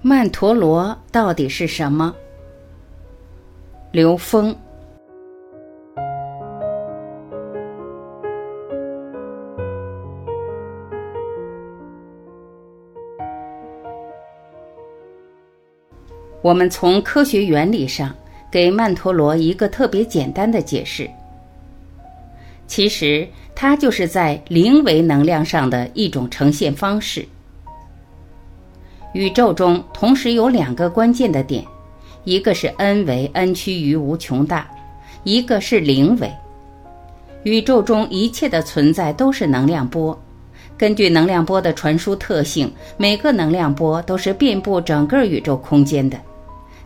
曼陀罗到底是什么？刘峰。我们从科学原理上给曼陀罗一个特别简单的解释。其实，它就是在零维能量上的一种呈现方式。宇宙中同时有两个关键的点，一个是 n 维 n 趋于无穷大，一个是零维。宇宙中一切的存在都是能量波，根据能量波的传输特性，每个能量波都是遍布整个宇宙空间的，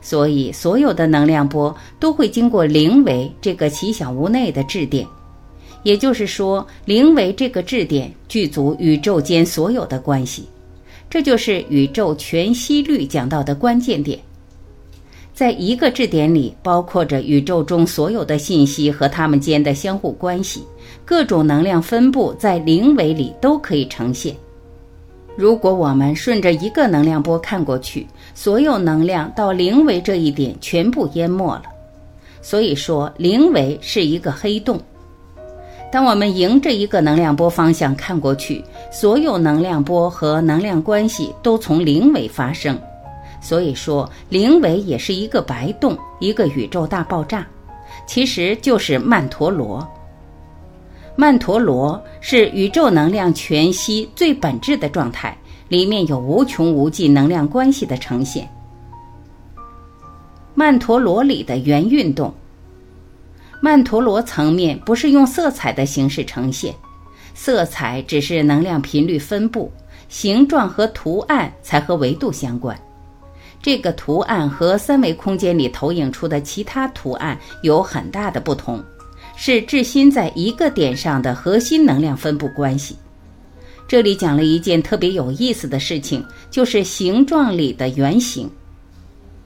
所以所有的能量波都会经过零维这个奇小无内的质点，也就是说，零维这个质点具足宇宙间所有的关系。这就是宇宙全息律讲到的关键点，在一个质点里，包括着宇宙中所有的信息和它们间的相互关系，各种能量分布在零维里都可以呈现。如果我们顺着一个能量波看过去，所有能量到零维这一点全部淹没了，所以说零维是一个黑洞。当我们迎着一个能量波方向看过去，所有能量波和能量关系都从零维发生，所以说零维也是一个白洞，一个宇宙大爆炸，其实就是曼陀罗。曼陀罗是宇宙能量全息最本质的状态，里面有无穷无尽能量关系的呈现。曼陀罗里的圆运动。曼陀罗层面不是用色彩的形式呈现，色彩只是能量频率分布，形状和图案才和维度相关。这个图案和三维空间里投影出的其他图案有很大的不同，是质心在一个点上的核心能量分布关系。这里讲了一件特别有意思的事情，就是形状里的圆形。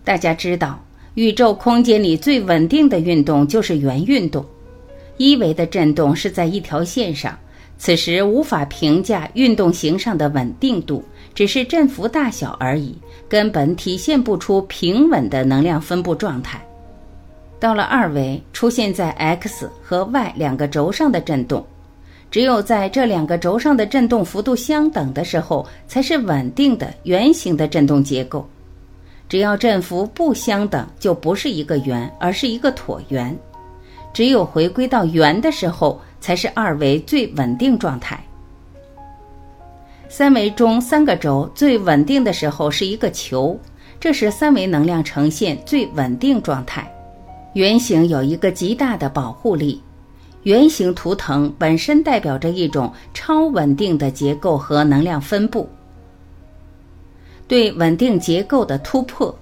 大家知道。宇宙空间里最稳定的运动就是圆运动，一维的振动是在一条线上，此时无法评价运动形上的稳定度，只是振幅大小而已，根本体现不出平稳的能量分布状态。到了二维，出现在 x 和 y 两个轴上的振动，只有在这两个轴上的振动幅度相等的时候，才是稳定的圆形的振动结构。只要振幅不相等，就不是一个圆，而是一个椭圆。只有回归到圆的时候，才是二维最稳定状态。三维中三个轴最稳定的时候是一个球，这是三维能量呈现最稳定状态。圆形有一个极大的保护力，圆形图腾本身代表着一种超稳定的结构和能量分布。对稳定结构的突破。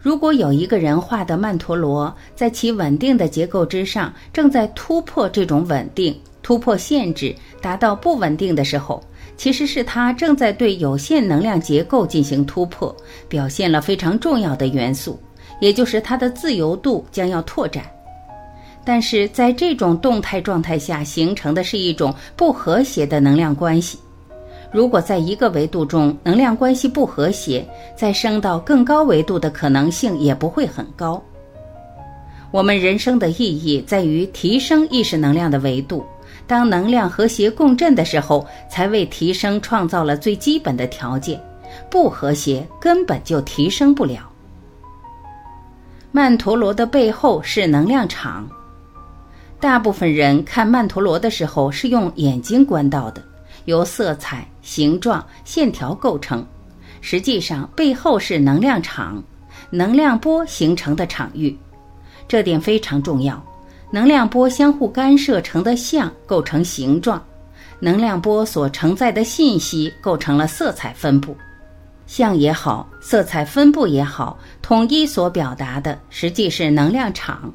如果有一个人画的曼陀罗，在其稳定的结构之上，正在突破这种稳定，突破限制，达到不稳定的时候，其实是他正在对有限能量结构进行突破，表现了非常重要的元素，也就是他的自由度将要拓展。但是在这种动态状态下形成的是一种不和谐的能量关系。如果在一个维度中能量关系不和谐，再升到更高维度的可能性也不会很高。我们人生的意义在于提升意识能量的维度，当能量和谐共振的时候，才为提升创造了最基本的条件。不和谐根本就提升不了。曼陀罗的背后是能量场，大部分人看曼陀罗的时候是用眼睛观到的。由色彩、形状、线条构成，实际上背后是能量场、能量波形成的场域，这点非常重要。能量波相互干涉成的像构成形状，能量波所承载的信息构成了色彩分布。像也好，色彩分布也好，统一所表达的实际是能量场。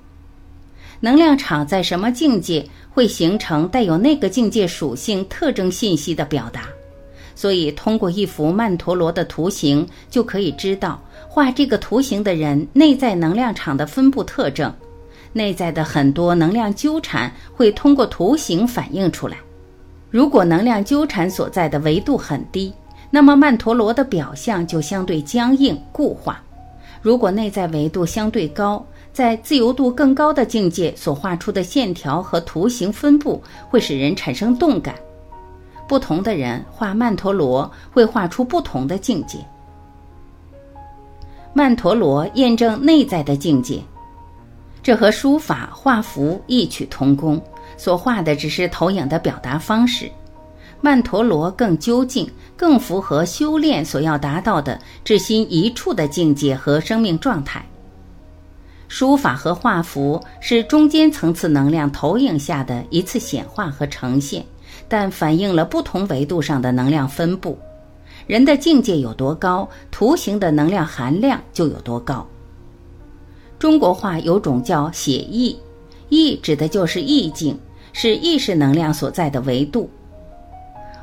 能量场在什么境界？会形成带有那个境界属性特征信息的表达，所以通过一幅曼陀罗的图形就可以知道画这个图形的人内在能量场的分布特征，内在的很多能量纠缠会通过图形反映出来。如果能量纠缠所在的维度很低，那么曼陀罗的表象就相对僵硬固化。如果内在维度相对高，在自由度更高的境界所画出的线条和图形分布，会使人产生动感。不同的人画曼陀罗，会画出不同的境界。曼陀罗验证内在的境界，这和书法画符异曲同工，所画的只是投影的表达方式。曼陀罗更究竟，更符合修炼所要达到的至心一处的境界和生命状态。书法和画符是中间层次能量投影下的一次显化和呈现，但反映了不同维度上的能量分布。人的境界有多高，图形的能量含量就有多高。中国画有种叫写意，意指的就是意境，是意识能量所在的维度。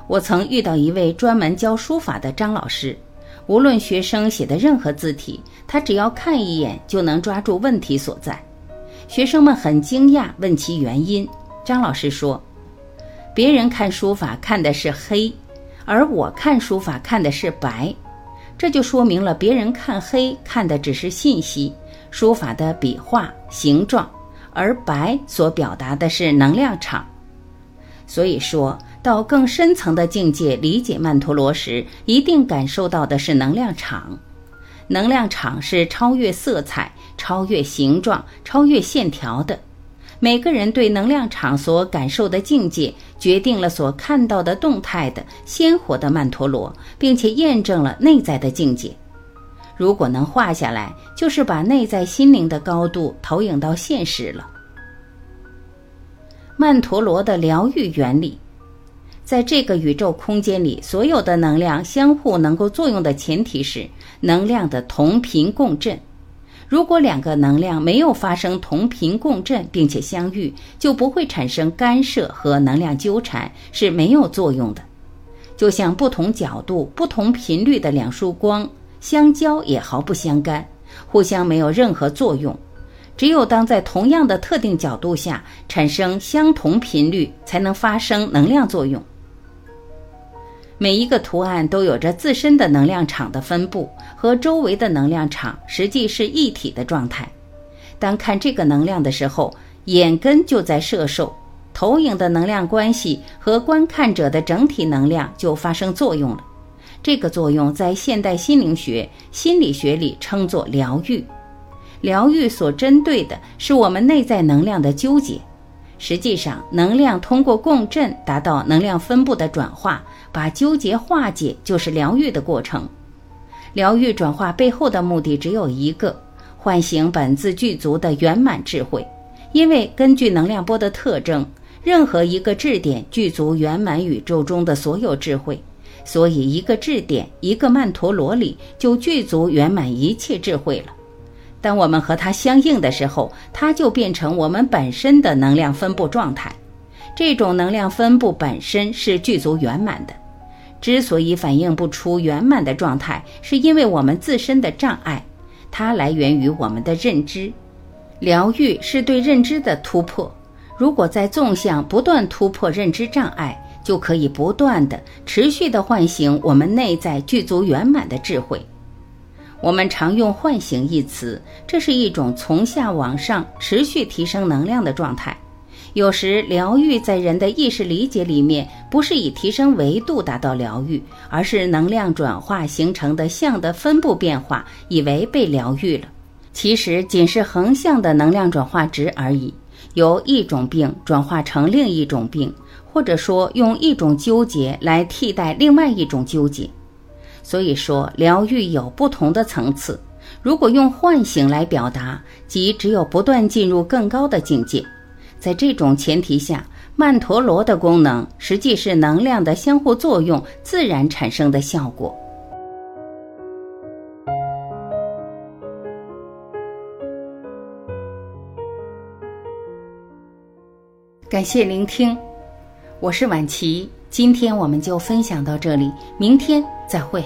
我曾遇到一位专门教书法的张老师，无论学生写的任何字体，他只要看一眼就能抓住问题所在。学生们很惊讶，问其原因。张老师说：“别人看书法看的是黑。”而我看书法看的是白，这就说明了别人看黑看的只是信息，书法的笔画形状，而白所表达的是能量场。所以说到更深层的境界理解曼陀罗时，一定感受到的是能量场。能量场是超越色彩、超越形状、超越线条的。每个人对能量场所感受的境界，决定了所看到的动态的鲜活的曼陀罗，并且验证了内在的境界。如果能画下来，就是把内在心灵的高度投影到现实了。曼陀罗的疗愈原理，在这个宇宙空间里，所有的能量相互能够作用的前提是能量的同频共振。如果两个能量没有发生同频共振并且相遇，就不会产生干涉和能量纠缠，是没有作用的。就像不同角度、不同频率的两束光相交也毫不相干，互相没有任何作用。只有当在同样的特定角度下产生相同频率，才能发生能量作用。每一个图案都有着自身的能量场的分布，和周围的能量场实际是一体的状态。当看这个能量的时候，眼根就在摄受，投影的能量关系和观看者的整体能量就发生作用了。这个作用在现代心灵学、心理学里称作疗愈。疗愈所针对的是我们内在能量的纠结。实际上，能量通过共振达到能量分布的转化，把纠结化解，就是疗愈的过程。疗愈转化背后的目的只有一个：唤醒本自具足的圆满智慧。因为根据能量波的特征，任何一个质点具足圆满宇宙中的所有智慧，所以一个质点、一个曼陀罗里就具足圆满一切智慧了。当我们和它相应的时候，它就变成我们本身的能量分布状态。这种能量分布本身是具足圆满的。之所以反映不出圆满的状态，是因为我们自身的障碍，它来源于我们的认知。疗愈是对认知的突破。如果在纵向不断突破认知障碍，就可以不断的、持续的唤醒我们内在具足圆满的智慧。我们常用“唤醒”一词，这是一种从下往上持续提升能量的状态。有时，疗愈在人的意识理解里面，不是以提升维度达到疗愈，而是能量转化形成的相的分布变化，以为被疗愈了。其实，仅是横向的能量转化值而已，由一种病转化成另一种病，或者说用一种纠结来替代另外一种纠结。所以说，疗愈有不同的层次。如果用唤醒来表达，即只有不断进入更高的境界。在这种前提下，曼陀罗的功能实际是能量的相互作用自然产生的效果。感谢聆听，我是婉琪。今天我们就分享到这里，明天再会。